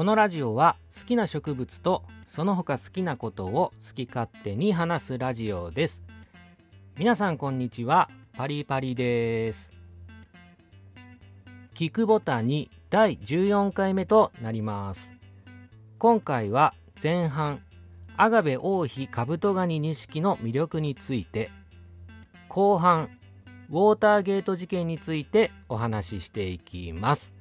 このラジオは好きな植物とその他好きなことを好き勝手に話すラジオです。皆さんこんにちは。パリパリです。聞くボタンに第14回目となります。今回は前半アガベ王妃カブトガニ錦の魅力について後半ウォーターゲート事件についてお話ししていきます。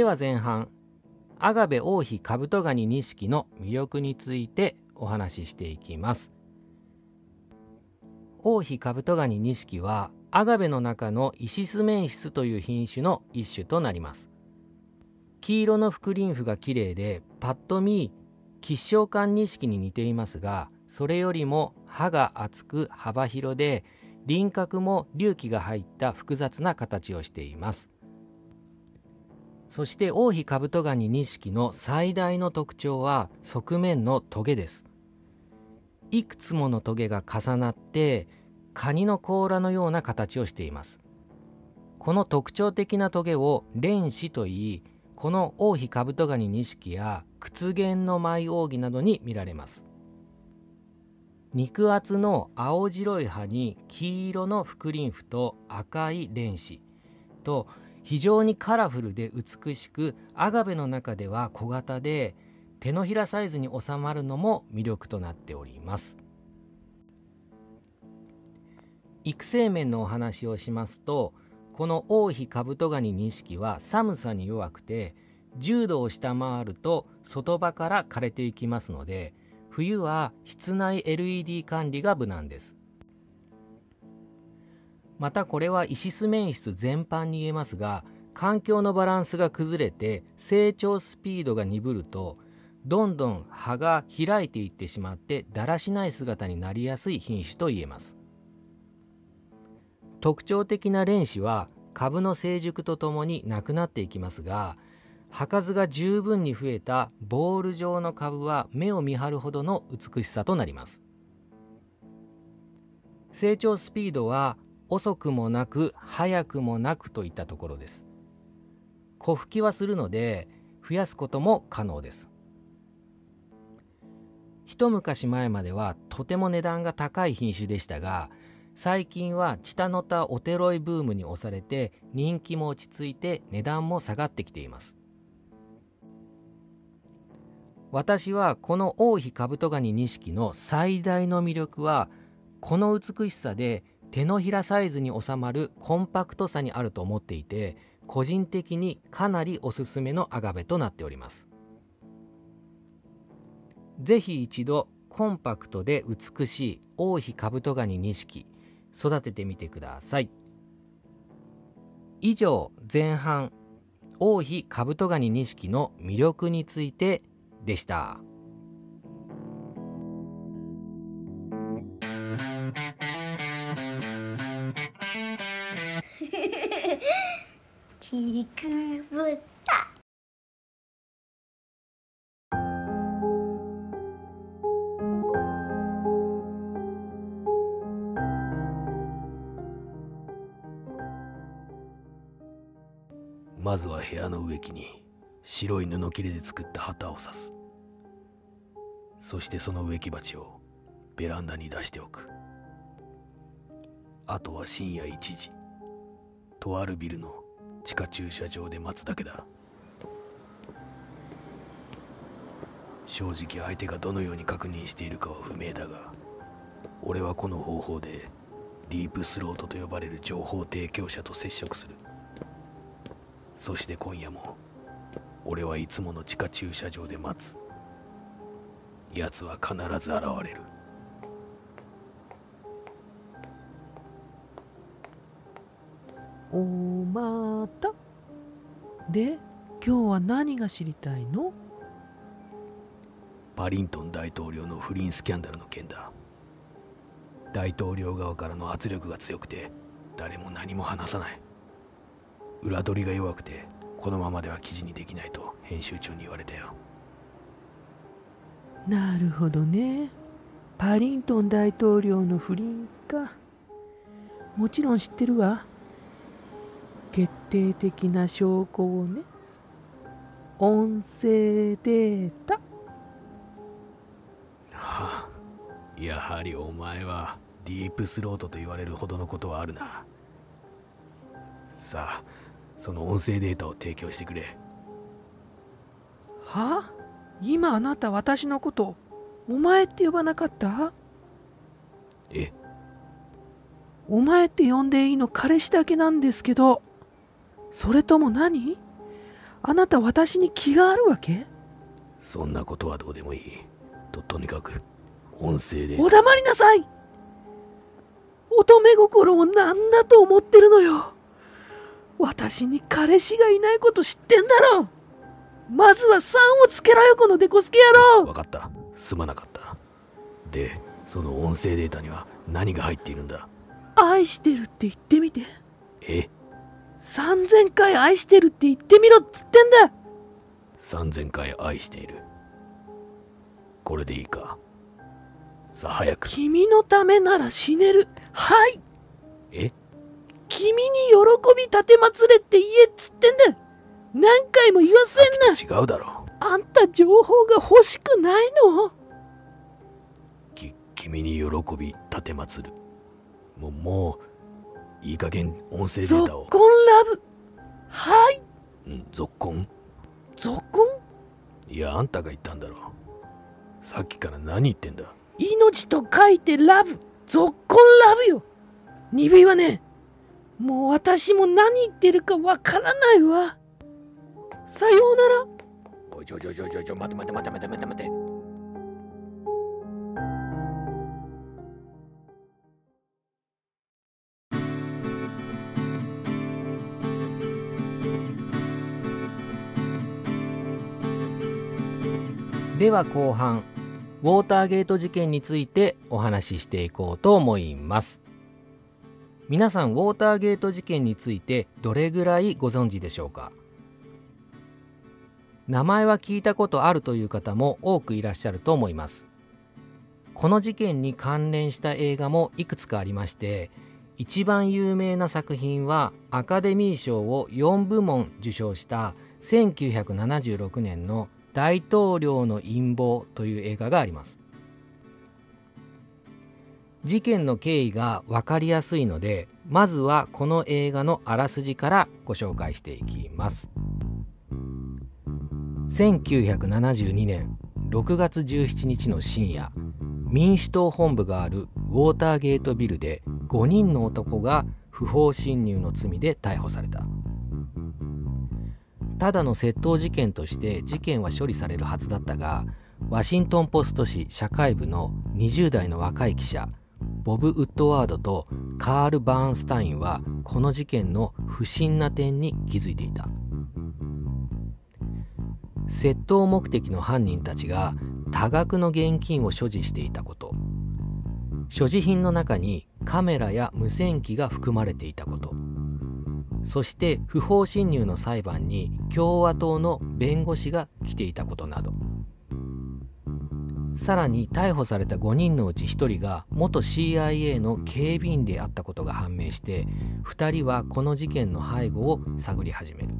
では前半アガベ王妃カブトガニ錦の魅力についてお話ししていきます。王妃カブトガニ錦はアガベの中のイシスメンシスという品種の一種となります。黄色の副輪符が綺麗でパッと見吉祥館錦に似ていますがそれよりも葉が厚く幅広で輪郭も隆起が入った複雑な形をしています。そして王妃カブトガニ錦の最大の特徴は側面のトゲです。いくつものトゲが重なってカニの甲羅のような形をしています。この特徴的なトゲを連枝といいこの王妃カブトガニ錦や屈原の舞扇などに見られます。肉厚の青白い葉に黄色の覆輪符と赤い連枝と非常にカラフルで美しくアガベの中では小型で手のひらサイズに収まるのも魅力となっております。育成面のお話をしますとこの王妃カブトガニ錦は寒さに弱くて10度を下回ると外葉から枯れていきますので冬は室内 LED 管理が無難です。またこれはイシスメン質全般に言えますが環境のバランスが崩れて成長スピードが鈍るとどんどん葉が開いていってしまってだらしない姿になりやすい品種と言えます。特徴的な連枝は株の成熟とともになくなっていきますが葉数が十分に増えたボール状の株は目を見張るほどの美しさとなります。成長スピードは遅くもなく早くもなくといったところです。小吹きはするので増やすことも可能です。一昔前まではとても値段が高い品種でしたが最近はチタノタオテロイブームに押されて人気も落ち着いて値段も下がってきています。私はこの王妃カブトガニ錦の最大の魅力はこの美しさで手のひらサイズに収まるコンパクトさにあると思っていて個人的にかなりおすすめのアガベとなっておりますぜひ一度コンパクトで美しい王妃カブトガニ錦育ててみてください以上前半王妃カブトガニ錦の魅力についてでした。植木に白い布切れで作った旗を刺す。そしてその植木鉢をベランダに出しておく。あとは深夜1時とあるビルの地下駐車場で待つだけだ。正直相手がどのように確認しているかは不明だが俺はこの方法でディープスロートと呼ばれる情報提供者と接触する。そして今夜も俺はいつもの地下駐車場で待つ。奴は必ず現れる。おまた。で今日は何が知りたいの？パリントン大統領の不倫スキャンダルの件だ。大統領側からの圧力が強くて誰も何も話さない裏取りが弱くてこのままでは記事にできないと編集長に言われたよ。なるほどね。パリントン大統領の不倫か。もちろん知ってるわ。決定的な証拠をね。音声データ。はあやはりお前はディープスロートと言われるほどのことはあるな。さあその音声データを提供してくれ。は？今あなた私のことお前って呼ばなかった？え？お前って呼んでいいの彼氏だけなんですけどそれとも何？あなた私に気があるわけ？そんなことはどうでもいい。ととにかく音声でお黙りなさい！乙女心を何だと思ってるのよ？私に彼氏がいないこと知ってんだろまずは3をつけろよこのデコスケ野郎。分かった。すまなかった。でその音声データには何が入っているんだ？愛してるって言ってみて。え？3000回愛してるって言ってみろっつってんだ。3000回愛している。これでいいか？さあ早く。君のためなら死ねる。はい。え？君に喜び立てまつれって言えっつってんだ何回も言わせんな。違うだろ。あんた情報が欲しくないの？き君に喜び立てまつる。もうもういい加減音声デゾータを。ッコンラブ。はい。うんゾッコン？ゾッコン？いやあんたが言ったんだろ。さっきから何言ってんだ。命と書いてラブ。ゾッコンラブよ。鈍いわねもう私も何言ってるかわからないわ。さようなら。おいちょちょちょちょちょ待て待て待て待て待て待て。では後半ウォーターゲート事件についてお話ししていこうと思います。皆さんウォーターゲート事件についてどれぐらいご存知でしょうか？名前は聞いたことあるという方も多くいらっしゃると思います。この事件に関連した映画もいくつかありまして一番有名な作品はアカデミー賞を4部門受賞した1976年の大統領の陰謀という映画があります。事件の経緯が分かりやすいのでまずはこの映画のあらすじからご紹介していきます。1972年6月17日の深夜民主党本部があるウォーターゲートビルで5人の男が不法侵入の罪で逮捕された。ただの窃盗事件として事件は処理されるはずだったがワシントン・ポスト紙社会部の20代の若い記者ボブ・ウッドワードとカール・バーンスタインはこの事件の不審な点に気づいていた。窃盗目的の犯人たちが多額の現金を所持していたこと。所持品の中にカメラや無線機が含まれていたこと。そして不法侵入の裁判に共和党の弁護士が来ていたことなど。さらに逮捕された5人のうち1人が元 CIA の警備員であったことが判明して2人はこの事件の背後を探り始める。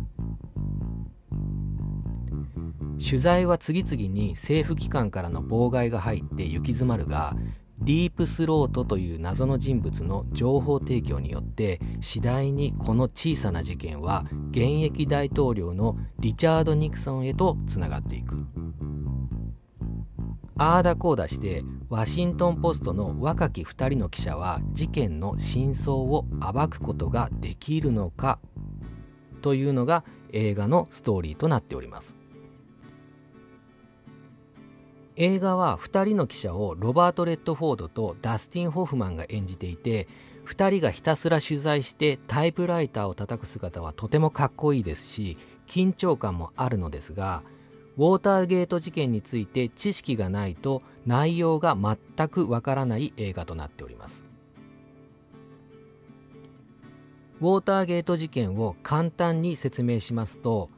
取材は次々に政府機関からの妨害が入って行き詰まるがディープスロートという謎の人物の情報提供によって次第にこの小さな事件は現役大統領のリチャード・ニクソンへとつながっていく。ああだこうだしてワシントン・ポストの若き2人の記者は事件の真相を暴くことができるのかというのが映画のストーリーとなっております。映画は2人の記者をロバート・レッドフォードとダスティン・ホフマンが演じていて2人がひたすら取材してタイプライターを叩く姿はとてもかっこいいですし緊張感もあるのですがウォーターゲート事件について知識がないと内容が全くわからない映画となっております。ウォーターゲート事件を簡単に説明しますと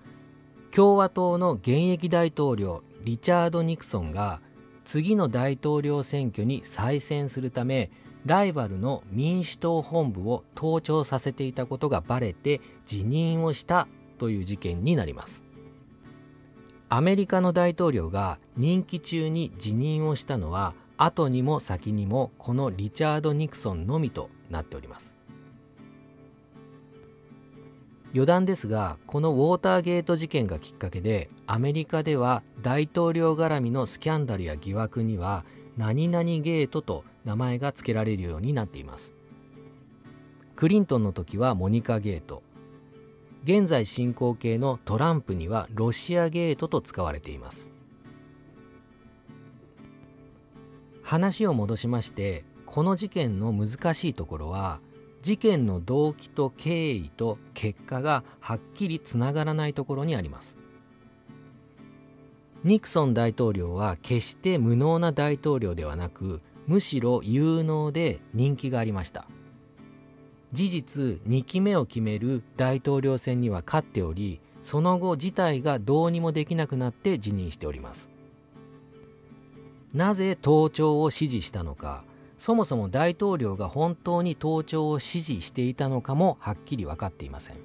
共和党の現役大統領リチャード・ニクソンが次の大統領選挙に再選するためライバルの民主党本部を盗聴させていたことがバレて辞任をしたという事件になります。アメリカの大統領が任期中に辞任をしたのは後にも先にもこのリチャード・ニクソンのみとなっております。余談ですがこのウォーターゲート事件がきっかけでアメリカでは大統領絡みのスキャンダルや疑惑には何々ゲートと名前が付けられるようになっています。クリントンの時はモニカゲート。現在進行形のトランプにはロシアゲートと使われています。話を戻しましてこの事件の難しいところは事件の動機と経緯と結果がはっきりつながらないところにあります。ニクソン大統領は決して無能な大統領ではなくむしろ有能で人気がありました。事実2期目を決める大統領選には勝っておりその後事態がどうにもできなくなって辞任しております。なぜ盗聴を指示したのかそもそも大統領が本当に盗聴を指示していたのかもはっきり分かっていません。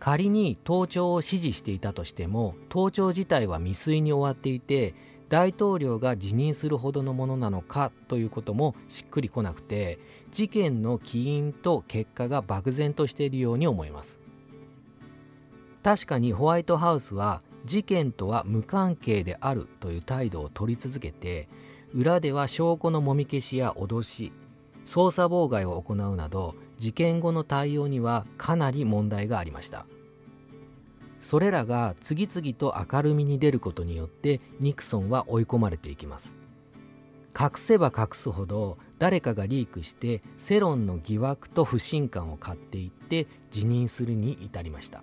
仮に盗聴を指示していたとしても盗聴自体は未遂に終わっていて大統領が辞任するほどのものなのかということもしっくりこなくて事件の起因と結果が漠然としているように思います。確かにホワイトハウスは事件とは無関係であるという態度を取り続けて裏では証拠のもみ消しや脅し捜査妨害を行うなど事件後の対応にはかなり問題がありました。それらが次々と明るみに出ることによってニクソンは追い込まれていきます。隠せば隠すほど誰かがリークして世論の疑惑と不信感を買っていって辞任するに至りました。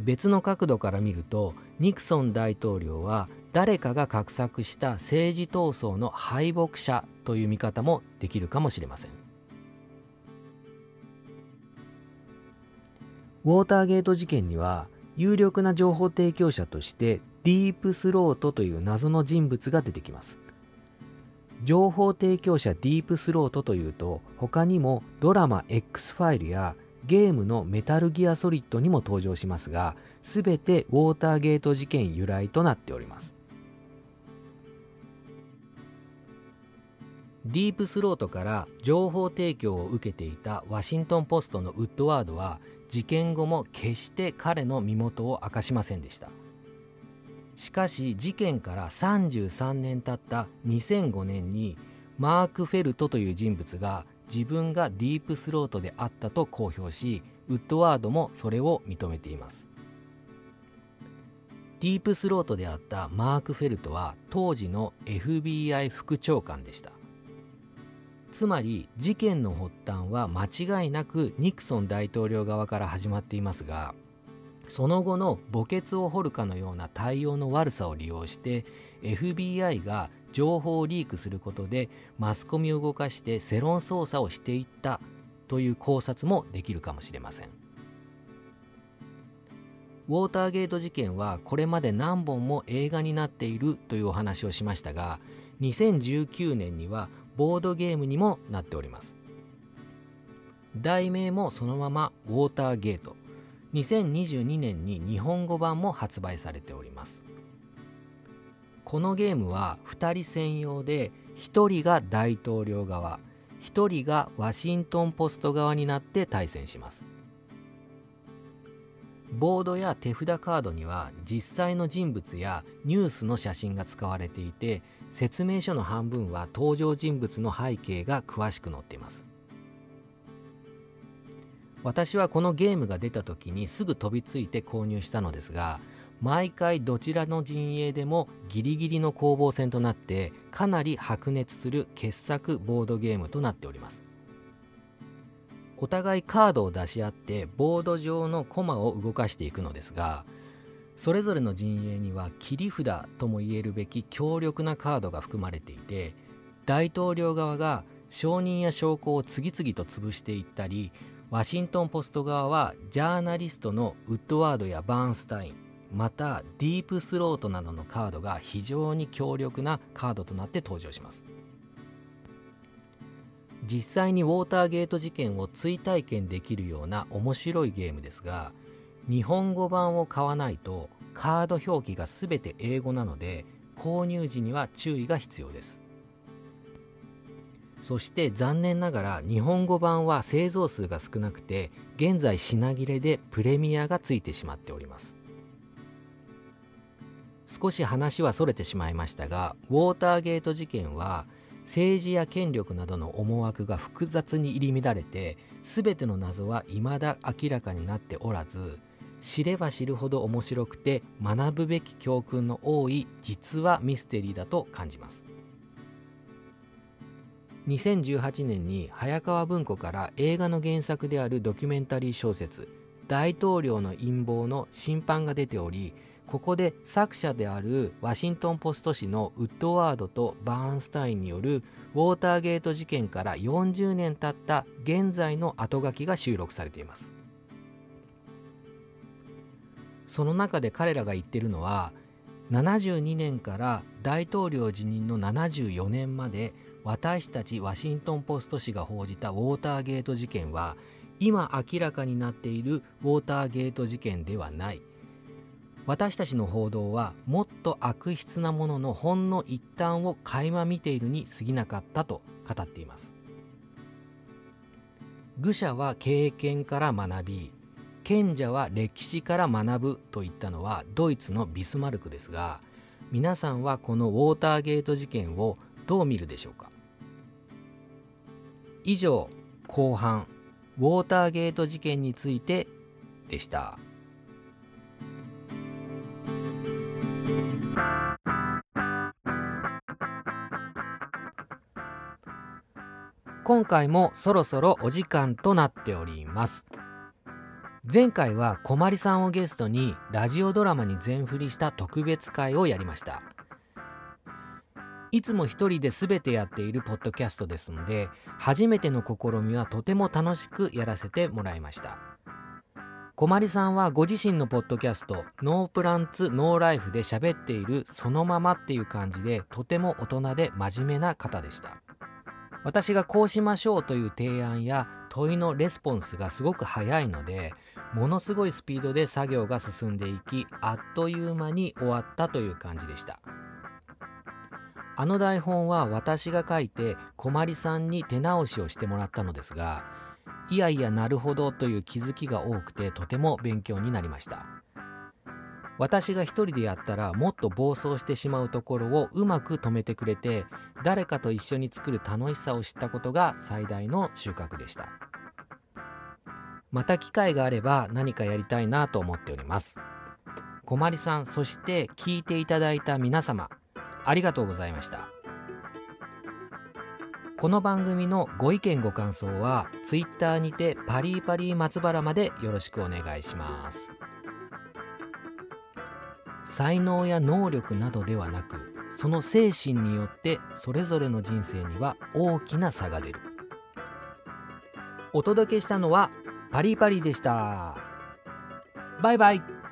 別の角度から見るとニクソン大統領は誰かが画策した政治闘争の敗北者という見方もできるかもしれません。ウォーターゲート事件には有力な情報提供者としてディープスロートという謎の人物が出てきます。情報提供者ディープスロートというと他にもドラマ X ファイルやゲームのメタルギアソリッドにも登場しますが全てウォーターゲート事件由来となっております。ディープスロートから情報提供を受けていたワシントン・ポストのウッドワードは事件後も決して彼の身元を明かしませんでした。しかし事件から33年経った2005年にマーク・フェルトという人物が自分がディープスロートであったと公表しウッドワードもそれを認めています。ディープスロートであったマーク・フェルトは当時の FBI 副長官でした。つまり事件の発端は間違いなくニクソン大統領側から始まっていますがその後の墓穴を掘るかのような対応の悪さを利用して FBI が情報をリークすることでマスコミを動かして世論操作をしていったという考察もできるかもしれません。ウォーターゲート事件はこれまで何本も映画になっているというお話をしましたが2019年にはボードゲームにもなっております。題名もそのままウォーターゲート。2022年に日本語版も発売されております。このゲームは2人専用で1人が大統領側1人がワシントン・ポスト側になって対戦します。ボードや手札カードには実際の人物やニュースの写真が使われていて説明書の半分は登場人物の背景が詳しく載っています。私はこのゲームが出た時にすぐ飛びついて購入したのですが毎回どちらの陣営でもギリギリの攻防戦となってかなり白熱する傑作ボードゲームとなっております。お互いカードを出し合ってボード上のコマを動かしていくのですがそれぞれの陣営には切り札ともいえるべき強力なカードが含まれていて大統領側が証人や証拠を次々と潰していったりワシントン・ポスト側はジャーナリストのウッドワードやバーンスタインまたディープスロートなどのカードが非常に強力なカードとなって登場します。実際にウォーターゲート事件を追体験できるような面白いゲームですが日本語版を買わないとカード表記が全て英語なので購入時には注意が必要です。そして残念ながら日本語版は製造数が少なくて現在品切れでプレミアがついてしまっております。少し話はそれてしまいましたがウォーターゲート事件は政治や権力などの思惑が複雑に入り乱れて全ての謎は未だ明らかになっておらず知れば知るほど面白くて学ぶべき教訓の多い実はミステリーだと感じます。2018年に早川文庫から映画の原作であるドキュメンタリー小説「大統領の陰謀」の審判が出ておりここで作者であるワシントン・ポスト紙のウッドワードとバーンスタインによるウォーターゲート事件から40年経った現在の後書きが収録されています。その中で彼らが言ってるのは72年から大統領辞任の74年まで私たちワシントン・ポスト紙が報じたウォーターゲート事件は今明らかになっているウォーターゲート事件ではない。私たちの報道はもっと悪質なもののほんの一端を垣間見ているに過ぎなかったと語っています。愚者は経験から学び賢者は歴史から学ぶといったのはドイツのビスマルクですが皆さんはこのウォーターゲート事件をどう見るでしょうか？以上後半ウォーターゲート事件についてでした。今回もそろそろお時間となっております前回はこまりさんをゲストにラジオドラマに全振りした特別会をやりました。いつも一人で全てやっているポッドキャストですので初めての試みはとても楽しくやらせてもらいました。こまりさんはご自身のポッドキャストノープランツノーライフで喋っているそのままっていう感じでとても大人で真面目な方でした。私がこうしましょうという提案や問いのレスポンスがすごく早いのでものすごいスピードで作業が進んでいきあっという間に終わったという感じでした。あの台本は私が書いてこまりさんに手直しをしてもらったのですがいやいやなるほどという気づきが多くてとても勉強になりました。私が一人でやったらもっと暴走してしまうところをうまく止めてくれて誰かと一緒に作る楽しさを知ったことが最大の収穫でした。また機会があれば何かやりたいなと思っております。こまりさんそして聞いていただいた皆様ありがとうございました。この番組のご意見ご感想は Twitter にてパリーパリー松原までよろしくお願いします。才能や能力などではなくその精神によってそれぞれの人生には大きな差が出る。お届けしたのはパリパリでした。バイバイ。